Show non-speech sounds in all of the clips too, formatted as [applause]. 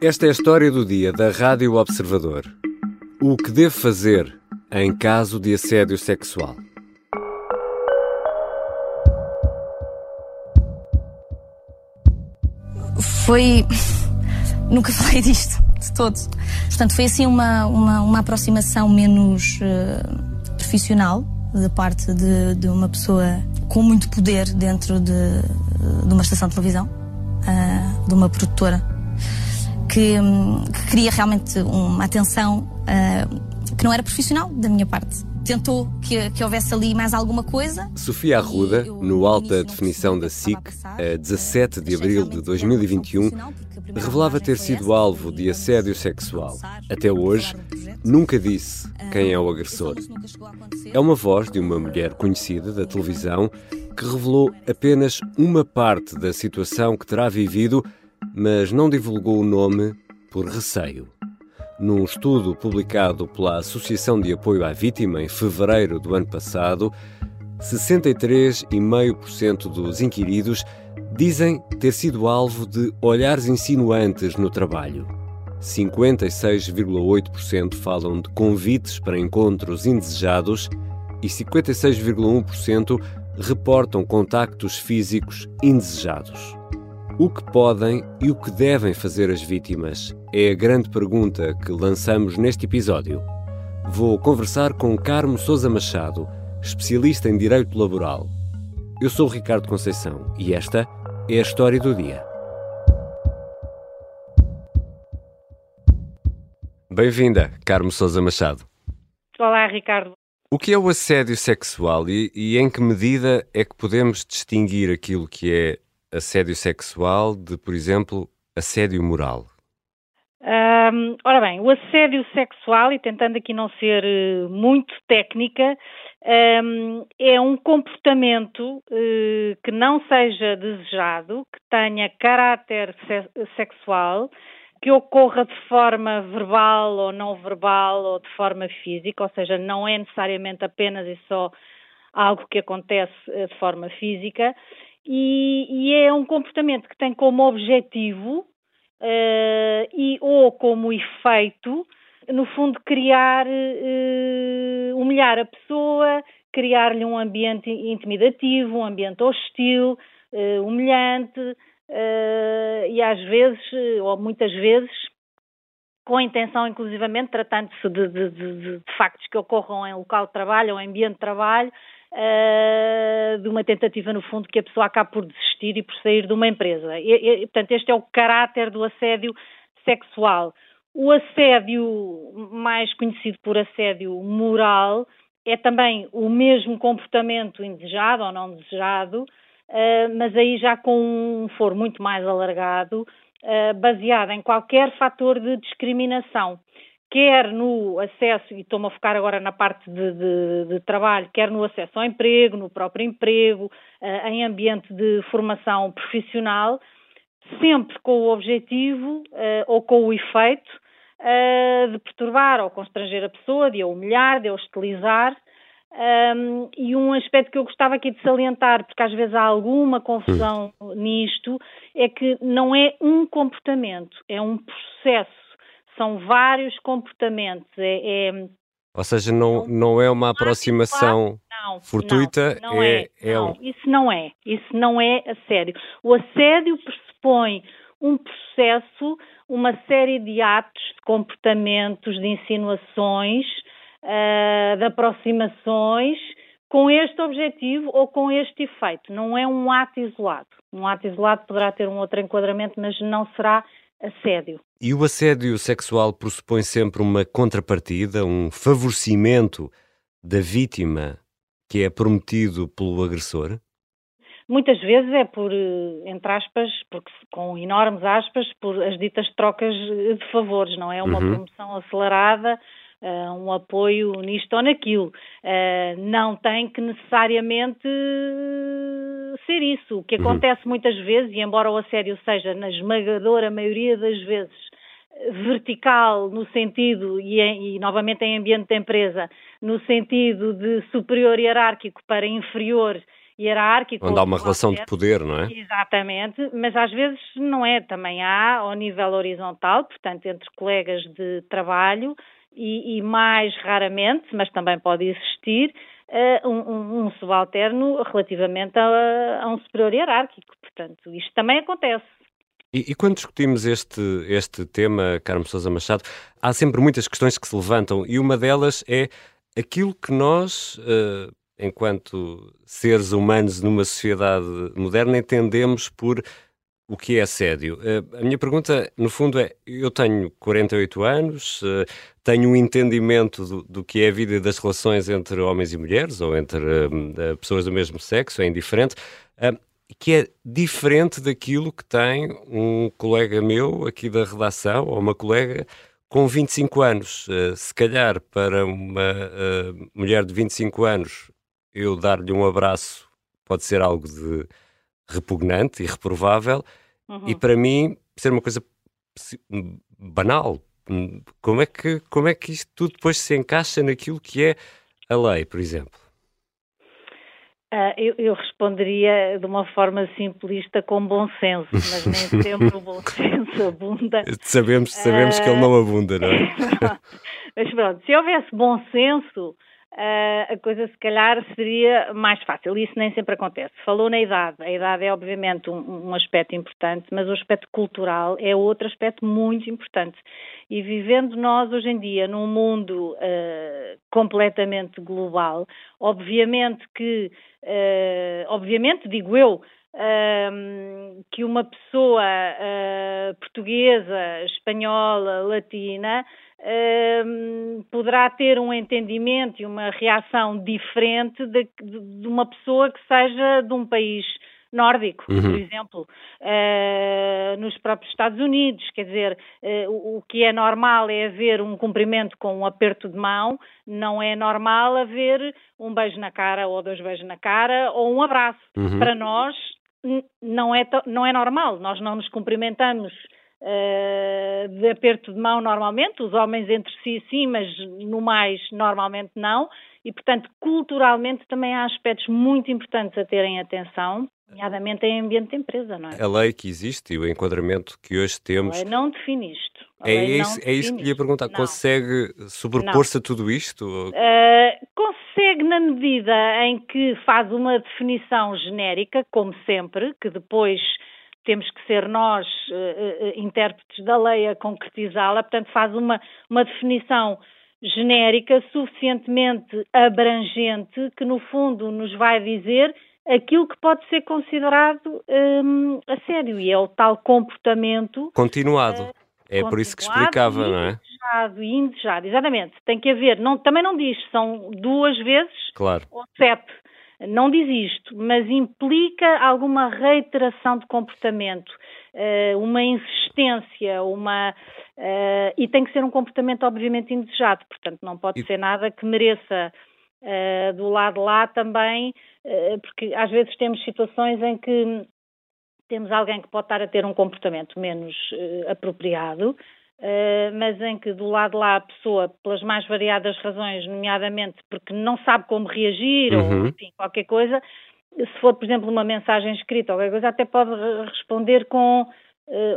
Esta é a história do dia da Rádio Observador. O que devo fazer em caso de assédio sexual? Foi. [laughs] Nunca falei disto, de todos. Portanto, foi assim uma, uma, uma aproximação menos uh, profissional da parte de, de, uma pessoa com muito poder dentro de, de uma estação de televisão, uh, de uma produtora, que, um, que queria realmente uma atenção uh, que não era profissional da minha parte tentou que, que, houvesse ali mais alguma coisa. Sofia Arruda, no Alta Definição da SIC, a 17 de abril de 2021, revelava ter sido alvo de assédio sexual. Até hoje, nunca disse quem é o agressor. É uma voz de uma mulher conhecida da televisão que revelou apenas uma parte da situação que terá vivido, mas não divulgou o nome por receio. Num estudo publicado pela Associação de Apoio à Vítima em fevereiro do ano passado, 63,5% dos inquiridos dizem ter sido alvo de olhares insinuantes no trabalho. 56,8% falam de convites para encontros indesejados e 56,1% reportam contactos físicos indesejados. O que podem e o que devem fazer as vítimas é a grande pergunta que lançamos neste episódio. Vou conversar com Carmo Souza Machado, especialista em direito laboral. Eu sou o Ricardo Conceição e esta é a história do dia. Bem-vinda, Carmo Souza Machado. Olá, Ricardo. O que é o assédio sexual e, e em que medida é que podemos distinguir aquilo que é assédio sexual de, por exemplo, assédio moral? Um, ora bem, o assédio sexual, e tentando aqui não ser uh, muito técnica, um, é um comportamento uh, que não seja desejado, que tenha caráter se sexual, que ocorra de forma verbal ou não verbal ou de forma física, ou seja, não é necessariamente apenas e só algo que acontece uh, de forma física, e, e é um comportamento que tem como objetivo uh, e ou como efeito, no fundo, criar, uh, humilhar a pessoa, criar-lhe um ambiente intimidativo, um ambiente hostil, uh, humilhante e às vezes, ou muitas vezes, com a intenção, inclusivamente, tratando-se de, de, de, de, factos que ocorram em local de trabalho ou em ambiente de trabalho, uh, de uma tentativa, no fundo, que a pessoa acabe por desistir e por sair de uma empresa. E, e, portanto, este é o caráter do assédio sexual. O assédio, mais conhecido por assédio moral, é também o mesmo comportamento indesejado ou não desejado, uh, mas aí já com um foro muito mais alargado, uh, baseado em qualquer fator de discriminação quer no acesso, e estou-me a focar agora na parte de, de, de, trabalho, quer no acesso ao emprego, no próprio emprego, uh, em ambiente de formação profissional, sempre com o objetivo uh, ou com o efeito uh, de perturbar ou constranger a pessoa, de a humilhar, de a hostilizar. Um, e um aspecto que eu gostava aqui de salientar, porque às vezes há alguma confusão nisto, é que não é um comportamento, é um processo são vários comportamentos. É, é ou seja, não, não é uma aproximação não, fortuita, não, não é, é, é um... Isso não é, isso não é assédio. O assédio pressupõe um processo, uma série de atos, de comportamentos, de insinuações, uh, de aproximações, com este objetivo ou com este efeito. Não é um ato isolado. Um ato isolado poderá ter um outro enquadramento, mas não será assédio. E o assédio sexual pressupõe sempre uma contrapartida, um favorecimento da vítima que é prometido pelo agressor? Muitas vezes é por, eh, entre aspas, porque com enormes aspas, por as ditas trocas de favores, não é? Uma uhum. promoção acelerada, um apoio nisto ou naquilo. Uh, não tem que necessariamente ser isso. O que uhum. acontece muitas vezes, e embora o assédio seja, na esmagadora maioria das vezes, vertical no sentido, e, em, e, novamente em ambiente de empresa, no sentido de superior hierárquico para inferior hierárquico. Onde há uma relação de poder, não é? Exatamente, mas às vezes não é. Também há ao nível horizontal, portanto, entre colegas de trabalho e, e mais raramente, mas também pode existir, uh, um, um, subalterno relativamente a, a um superior hierárquico. Portanto, isto também acontece. E, e, quando discutimos este, este tema, Carmo Sousa Machado, há sempre muitas questões que se levantam e uma delas é aquilo que nós, uh, enquanto seres humanos numa sociedade moderna, entendemos por o que é assédio. Uh, a minha pergunta, no fundo, é: eu tenho 48 anos, uh, tenho um entendimento do, do, que é a vida das relações entre homens e mulheres, ou entre pessoas do mesmo sexo, é indiferente que é diferente daquilo que tem um colega meu aqui da redação, ou uma colega com 25 anos. Se calhar para uma mulher de 25 anos, eu dar-lhe um abraço pode ser algo de repugnante e reprovável, uhum. e para mim ser uma coisa banal. Como é, que, como é que isto tudo depois se encaixa naquilo que é a lei, por exemplo? Uh, eu, eu, responderia de uma forma simplista com bom senso, mas nem [laughs] sempre o bom senso abunda. Sabemos, sabemos uh, que ele não abunda, não é? [laughs] mas pronto, se houvesse bom senso, a coisa se calhar seria mais fácil. Isso nem sempre acontece. Falou na idade. A idade é obviamente um, um aspecto importante, mas o aspecto cultural é outro aspecto muito importante. E vivendo nós hoje em dia num mundo uh, completamente global, obviamente que, uh, obviamente digo eu, uh, que uma pessoa portuguesa, espanhola, latina poderá ter um entendimento e uma reação diferente de, de, uma pessoa que seja de um país nórdico, uhum. por exemplo, uh, nos próprios Estados Unidos. Quer dizer, uh, o, o, que é normal é haver um cumprimento com um aperto de mão, não é normal haver um beijo na cara ou dois beijos na cara ou um abraço. Uhum. Para nós não é, não é normal, nós não nos cumprimentamos Uh, de aperto de mão normalmente, os homens entre si sim, mas no mais normalmente não, e portanto culturalmente também há aspectos muito importantes a terem atenção nomeadamente em ambiente de empresa, não é? A lei que existe e o enquadramento que hoje temos. A lei não define isto. é isso, é isso que lhe ia perguntar. Não. Consegue sobrepor-se a tudo isto? Uh, consegue na medida em que faz uma definição genérica, como sempre, que depois temos que ser nós, uh, uh, intérpretes da lei, a concretizá-la, portanto, faz uma, uma definição genérica suficientemente abrangente que, no fundo, nos vai dizer aquilo que pode ser considerado um, a sério e é o tal comportamento continuado. Uh, é por isso que explicava, não é? Indesejado e indesejado, exatamente. Tem que haver, não, também não diz, são duas vezes claro. ou sete. Não diz isto, mas implica alguma reiteração de comportamento, uh, uma insistência, uma. Uh, e tem que ser um comportamento, obviamente, indesejado. Portanto, não pode e... ser nada que mereça Uh, do lado lá também, porque às vezes temos situações em que temos alguém que pode estar a ter um comportamento menos apropriado, mas em que do lado lá a pessoa, pelas mais variadas razões, nomeadamente porque não sabe como reagir uhum. ou enfim, qualquer coisa, se for, por exemplo, uma mensagem escrita ou qualquer coisa, até pode responder com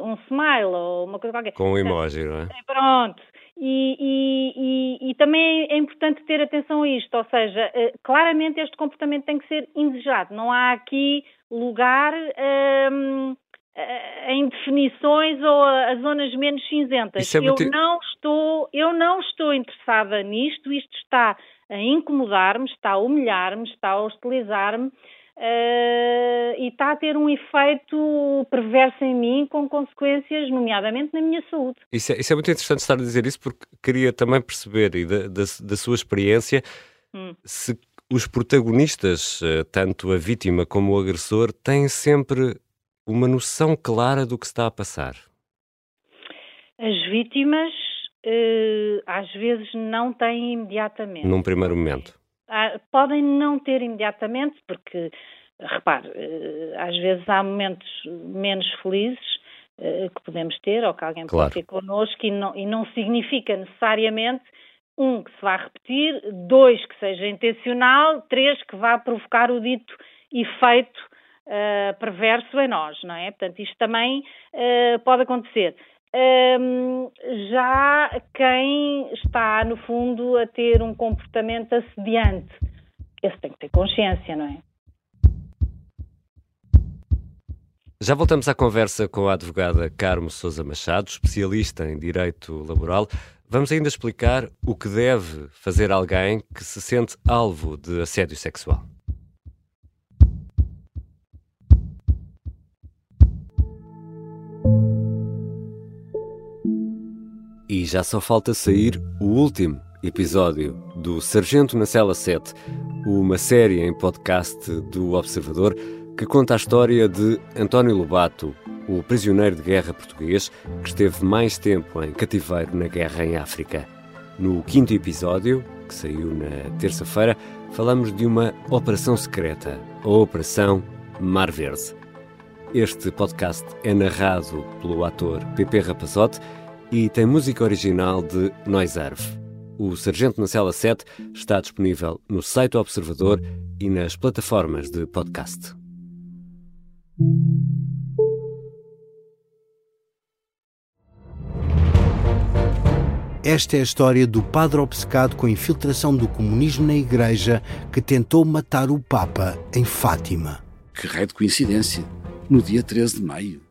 um smile ou uma coisa qualquer. Com um emoji, não é? Pronto. E, e, e, e, também é importante ter atenção a isto, ou seja, eh, claramente este comportamento tem que ser indesejado. Não há aqui lugar um, eh, em definições ou a, a zonas menos cinzentas. É muito... Eu não estou, eu não estou interessada nisto. Isto está a incomodar-me, está a humilhar-me, está a hostilizar-me uh, e está a ter um efeito perverso em mim, com consequências, nomeadamente na minha saúde. Isso é, isso é muito interessante estar a dizer isso, porque queria também perceber, e da, da, da sua experiência, hum. se os protagonistas, eh, tanto a vítima como o agressor, têm sempre uma noção clara do que está a passar. As vítimas uh, às vezes não têm imediatamente. Num primeiro momento. Ah, podem não ter imediatamente, porque, repare, eh, às vezes há momentos menos felizes eh, que podemos ter, ou que alguém claro. pode ter connosco, e não, e não significa necessariamente um, que se vá repetir, dois, que seja intencional, três, que vá provocar o dito efeito uh, perverso em nós, não é? Portanto, isto também uh, pode acontecer. Um, já quem está, no fundo, a ter um comportamento assediante, esse tem que ter consciência, não é? Já voltamos à conversa com a advogada Carmo Sousa Machado, especialista em direito laboral. Vamos ainda explicar o que deve fazer alguém que se sente alvo de assédio sexual. Já só falta sair o último episódio do Sargento na Cela 7, uma série em podcast do Observador que conta a história de António Lobato, o prisioneiro de guerra português que esteve mais tempo em cativeiro na guerra em África. No quinto episódio, que saiu na terça-feira, falamos de uma operação secreta, a Operação Mar Verde. Este podcast é narrado pelo ator Pepe Rapazote e tem música original de Noiserve. O Sargento na Cela 7 está disponível no site do Observador e nas plataformas de podcast. Esta é a história do padre obcecado com a infiltração do comunismo na Igreja que tentou matar o Papa em Fátima. Que raio de coincidência! No dia 13 de maio.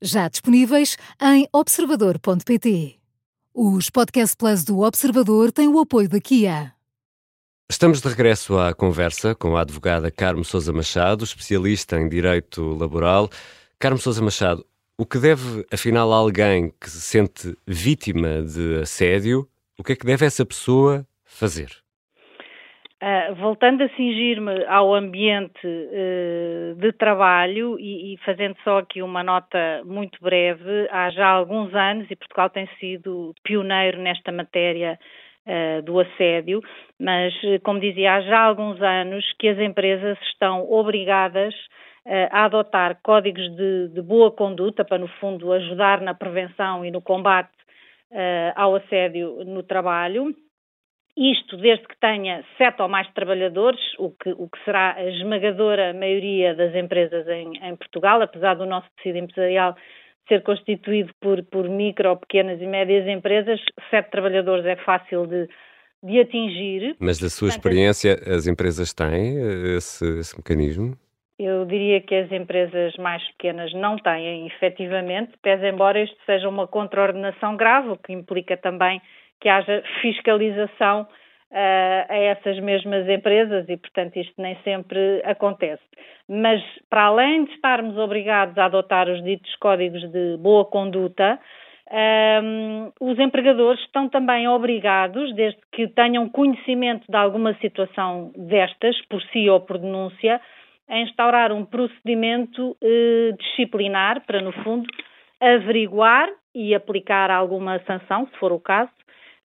já disponíveis em observador.pt. Os Podcast Plus do Observador têm o apoio da Kia. Estamos de regresso à conversa com a advogada Carmo Sousa Machado, especialista em direito laboral. Carmo Sousa Machado, o que deve, afinal, alguém que se sente vítima de assédio, o que é que deve essa pessoa fazer? Uh, voltando a cingir-me ao ambiente uh, de trabalho e, e, fazendo só aqui uma nota muito breve, há já alguns anos, e Portugal tem sido pioneiro nesta matéria uh, do assédio, mas, como dizia, há já alguns anos que as empresas estão obrigadas a adotar códigos de, de, boa conduta para, no fundo, ajudar na prevenção e no combate ao assédio no trabalho. Isto desde que tenha sete ou mais trabalhadores, o que, o que será a esmagadora maioria das empresas em, em Portugal, apesar do nosso tecido empresarial ser constituído por, por micro, pequenas e médias empresas, sete trabalhadores é fácil de, de atingir. Mas da sua Portanto, experiência, as empresas têm eh, esse, esse, mecanismo? Eu diria que as empresas mais pequenas não têm, efetivamente, pese embora isto seja uma contraordenação grave, o que implica também que haja fiscalização uh, a essas mesmas empresas e, portanto, isto nem sempre acontece. Mas, para além de estarmos obrigados a adotar os ditos códigos de boa conduta, um, ehm, os empregadores estão também obrigados, desde que tenham conhecimento de alguma situação destas, por si ou por denúncia, a instaurar um procedimento eh, disciplinar para, no fundo, averiguar e aplicar alguma sanção, se for o caso,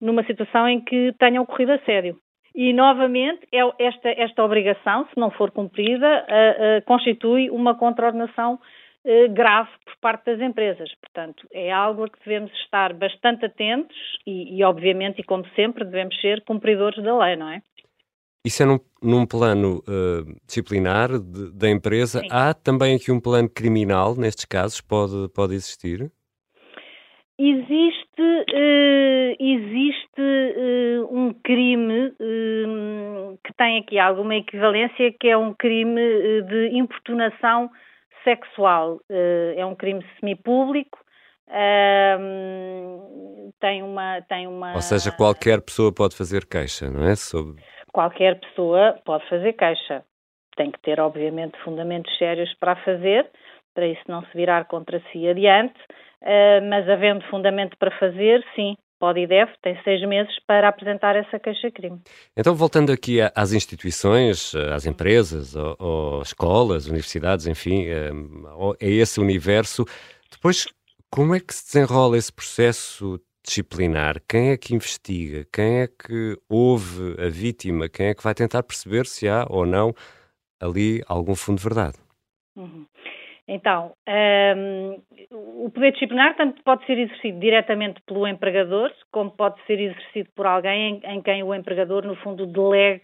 numa situação em que tenha ocorrido assédio. E, novamente, é esta, esta obrigação, se não for cumprida, uh, uh, constitui uma contraordenação uh, grave por parte das empresas. Portanto, é algo a que devemos estar bastante atentos e, e, obviamente, e como sempre, devemos ser cumpridores da lei, não é? Isso é num, num plano disciplinar de, da empresa. Sim. Há também aqui um plano criminal, nestes casos, pode, pode existir? Existe, uh, existe uh, um crime uh, que tem aqui alguma equivalência, que é um crime de importunação sexual. é um crime semipúblico. tem uma, tem uma. Ou seja, qualquer pessoa pode fazer queixa, não é? Sobre... Qualquer pessoa pode fazer queixa. Tem que ter, obviamente, fundamentos sérios para a fazer, para isso não se virar contra si adiante. Uh, mas havendo fundamento para fazer, sim, pode e deve, tem seis meses para apresentar essa queixa-crime. Então, voltando aqui às instituições, às empresas, às escolas, universidades, enfim, a esse universo, depois, como é que se desenrola esse processo disciplinar? Quem é que investiga? Quem é que ouve a vítima? Quem é que vai tentar perceber se há ou não ali algum fundo de verdade? Uhum. Então, um, o poder disciplinar tanto pode ser exercido diretamente pelo empregador, como pode ser exercido por alguém em, em quem o empregador, no fundo, delegue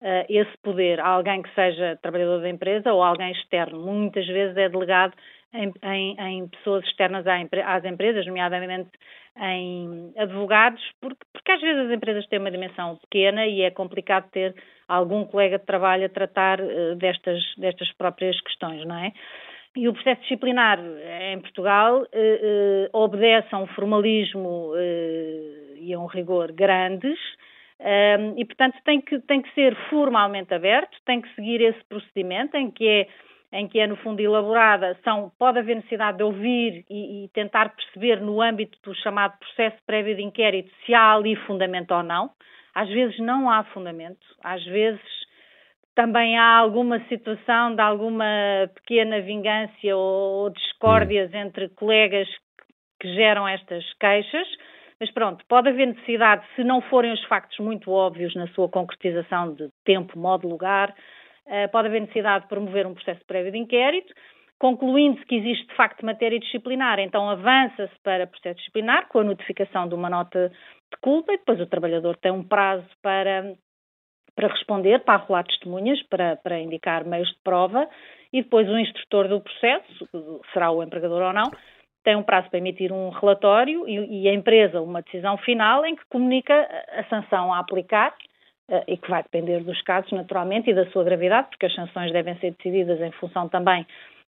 uh, esse poder a alguém que seja trabalhador da empresa ou alguém externo. Muitas vezes é delegado em, em, em pessoas externas às empresas, nomeadamente em advogados, porque, porque às vezes as empresas têm uma dimensão pequena e é complicado ter algum colega de trabalho a tratar uh, destas, destas próprias questões, não é? E o processo disciplinar em Portugal uh, uh, obedece a um formalismo e a um rigor grandes e, portanto, tem que, tem que ser formalmente aberto, tem que seguir esse procedimento em que é em que é no fundo elaborada, são, pode haver necessidade de ouvir e, e, tentar perceber no âmbito do chamado processo prévio de inquérito se há ali fundamento ou não. Às vezes não há fundamento, às vezes também há alguma situação de alguma pequena vingança ou discórdias hum. entre colegas que geram estas queixas, mas pronto, pode haver necessidade, se não forem os factos muito óbvios na sua concretização de tempo, modo, lugar, uh, pode haver necessidade de promover um processo prévio de inquérito, concluindo-se que existe de facto matéria disciplinar, então avança-se para processo disciplinar com a notificação de uma nota de culpa e depois o trabalhador tem um prazo para, para responder, para arrolar testemunhas, para, para indicar meios de prova e depois o instrutor do processo, será o empregador ou não, tem um prazo para emitir um relatório e, e a empresa uma decisão final em que comunica a sanção a aplicar Uh, e que vai depender dos casos, naturalmente, e da sua gravidade, porque as sanções devem ser decididas em função também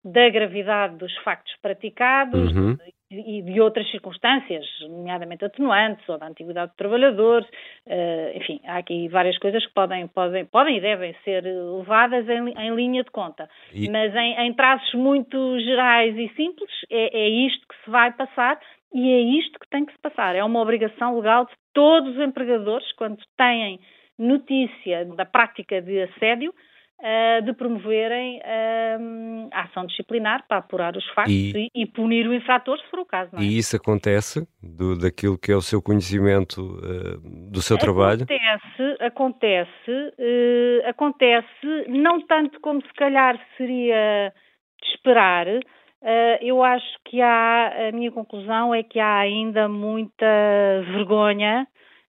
da gravidade dos factos praticados uhum. e de outras circunstâncias, nomeadamente atenuantes ou da antiguidade do trabalhador, uh, enfim, há aqui várias coisas que podem, podem, podem e devem ser levadas em, em linha de conta. E... Mas em, em, traços muito gerais e simples, é, é isto que se vai passar e é isto que tem que se passar. É uma obrigação legal de todos os empregadores, quando têm notícia da prática de assédio, uh, de promoverem uh, a ação disciplinar para apurar os factos e, e, e, punir o infrator, se for o caso. É? E isso acontece do, daquilo que é o seu conhecimento uh, do seu trabalho? Acontece, acontece, acontece, não tanto como se calhar seria de esperar, eu acho que há, a minha conclusão é que há ainda muita vergonha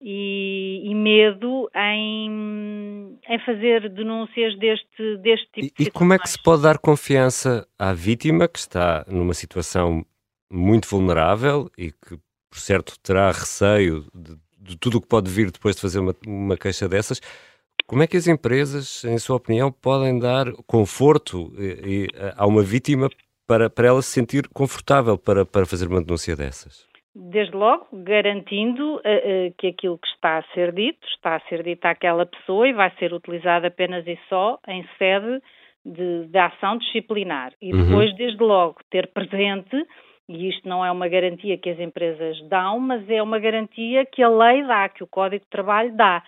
e, e medo em, em, fazer denúncias deste, deste tipo e, de E como é que se pode dar confiança à vítima que está numa situação muito vulnerável e que, por certo, terá receio de, de tudo o que pode vir depois de fazer uma, uma queixa dessas? Como é que as empresas, em sua opinião, podem dar conforto e, e, a uma vítima para, para ela se sentir confortável para, para fazer uma denúncia dessas? Desde logo, garantindo uh, uh, que aquilo que está a ser dito está a ser dito àquela pessoa e vai ser utilizado apenas e só em sede de, de ação disciplinar. E uhum. depois, uhum. desde logo, ter presente, e isto não é uma garantia que as empresas dão, mas é uma garantia que a lei dá, que o Código de Trabalho dá,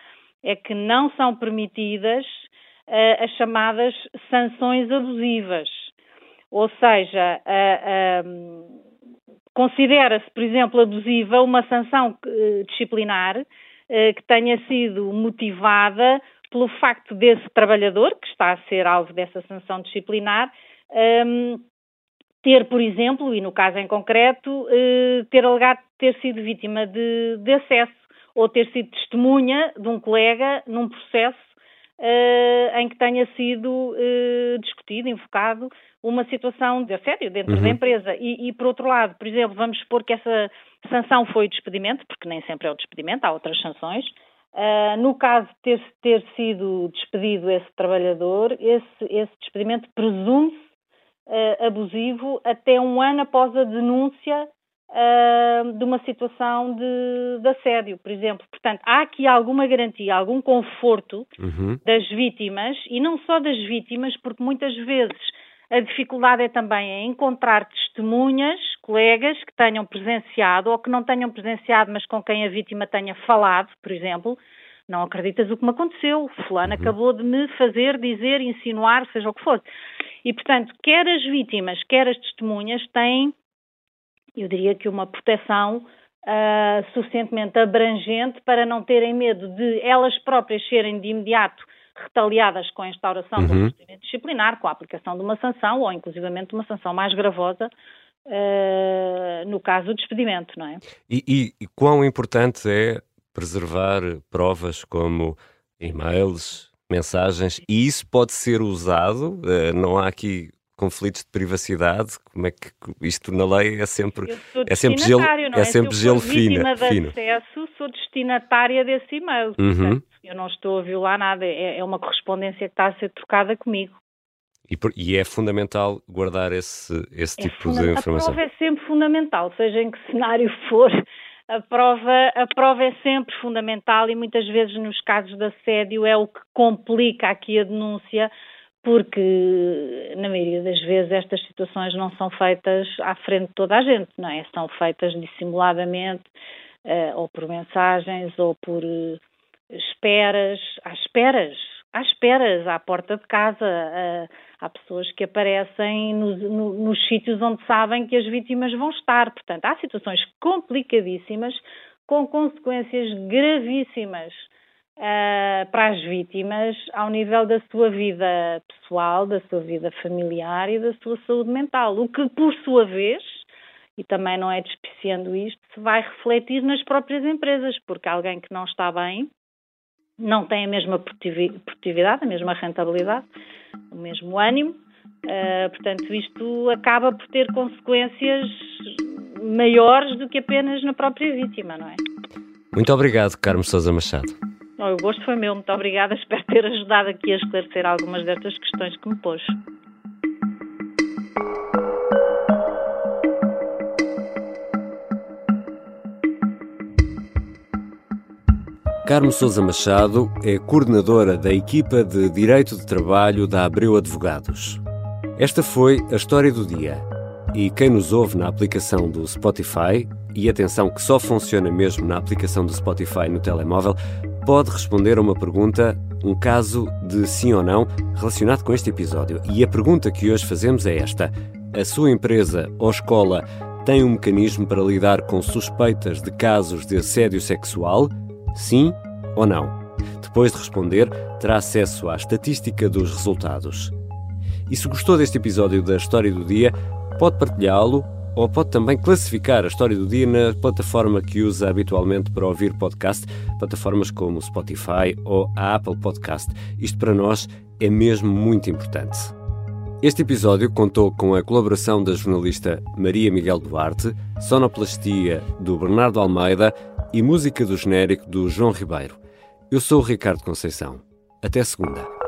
é que não são permitidas uh, as chamadas sanções abusivas. Ou seja, uh, Considera-se, por exemplo, abusiva uma sanção eh, disciplinar eh, que tenha sido motivada pelo facto desse trabalhador, que está a ser alvo dessa sanção disciplinar, ehm, ter, por exemplo, e no caso em concreto, eh, ter alegado ter sido vítima de, de acesso ou ter sido testemunha de um colega num processo em que tenha sido uh, discutido, invocado uma situação de assédio dentro uhum. da empresa. E, e, por outro lado, por exemplo, vamos supor que essa sanção foi o despedimento, porque nem sempre é o despedimento, há outras sanções. Uh, no caso de ter, ter sido despedido esse trabalhador, esse, esse despedimento presume-se uh, abusivo até um ano após a denúncia uh, de uma situação de, de, assédio, por exemplo. Portanto, há aqui alguma garantia, algum conforto uhum. das vítimas, e não só das vítimas, porque muitas vezes a dificuldade é também em encontrar testemunhas colegas que tenham presenciado ou que não tenham presenciado, mas com quem a vítima tenha falado, por exemplo, não acreditas o que me aconteceu, fulano uhum. acabou de me fazer, dizer, insinuar, seja o que for. E, portanto, quer as vítimas, quer as testemunhas têm, eu diria que uma proteção uh, suficientemente abrangente para não terem medo de elas próprias serem de imediato retaliadas com a instauração uhum. do procedimento disciplinar, com a aplicação de uma sanção ou inclusivamente uma sanção mais gravosa uh, no caso do despedimento, não é? E, e, e quão importante é preservar provas como e-mails, mensagens, e isso pode ser usado, uh, não há aqui conflitos de privacidade, como é que isto na lei é sempre é sempre gelo, é, é sempre gelo fino. fino. acesso, sou destinatária desse e-mail. Uhum. Portanto, eu não estou a violar nada, é, é, uma correspondência que está a ser trocada comigo. E, e é fundamental guardar esse, esse é tipo de informação. A prova é sempre fundamental, seja em que cenário [laughs] for. A prova, a prova é sempre fundamental e muitas vezes nos casos de assédio é o que complica aqui a denúncia, porque na maioria das vezes estas situações não são feitas à frente de toda a gente, não é? São feitas dissimuladamente, uh, ou por mensagens, ou por uh, esperas, às esperas, às esperas, à porta de casa. Uh, há pessoas que aparecem no, nos sítios onde sabem que as vítimas vão estar. Portanto, há situações complicadíssimas, com consequências gravíssimas uh, para as vítimas ao nível da sua vida pessoal, da sua vida familiar e da sua saúde mental. O que, por sua vez, e também não é despiciando isto, se vai refletir nas próprias empresas, porque alguém que não está bem não tem a mesma produtividade, a mesma rentabilidade, o mesmo ânimo. Uh, portanto, isto acaba por ter consequências maiores do que apenas na própria vítima, não é? Muito obrigado, Carlos Sousa Machado. O gosto foi meu, muito obrigada. [laughs] Espero ter ajudado aqui a esclarecer algumas destas questões que me pôs. Carmo Sousa Machado é coordenadora da equipa de Direito de Trabalho da Abreu Advogados. Esta foi a história do dia. E quem nos ouve na aplicação do Spotify, e atenção que só funciona mesmo na aplicação do Spotify no telemóvel, pode responder a uma pergunta, um caso de sim ou não relacionado com este episódio. E a pergunta que hoje fazemos é esta: a sua empresa ou escola tem um mecanismo para lidar com suspeitas de casos de assédio sexual? Sim ou não? Depois de responder, terá acesso à estatística dos resultados. E se gostou deste episódio da História do Dia, pode partilhá-lo ou pode também classificar a História do Dia na plataforma que usa habitualmente para ouvir podcast, plataformas como Spotify ou a Apple Podcast. Isto para nós é mesmo muito importante. Este episódio contou com a colaboração da jornalista Maria Miguel Duarte, sonoplastia do Bernardo Almeida e música do genérico do João Ribeiro. Eu sou o Ricardo Conceição. Até segunda.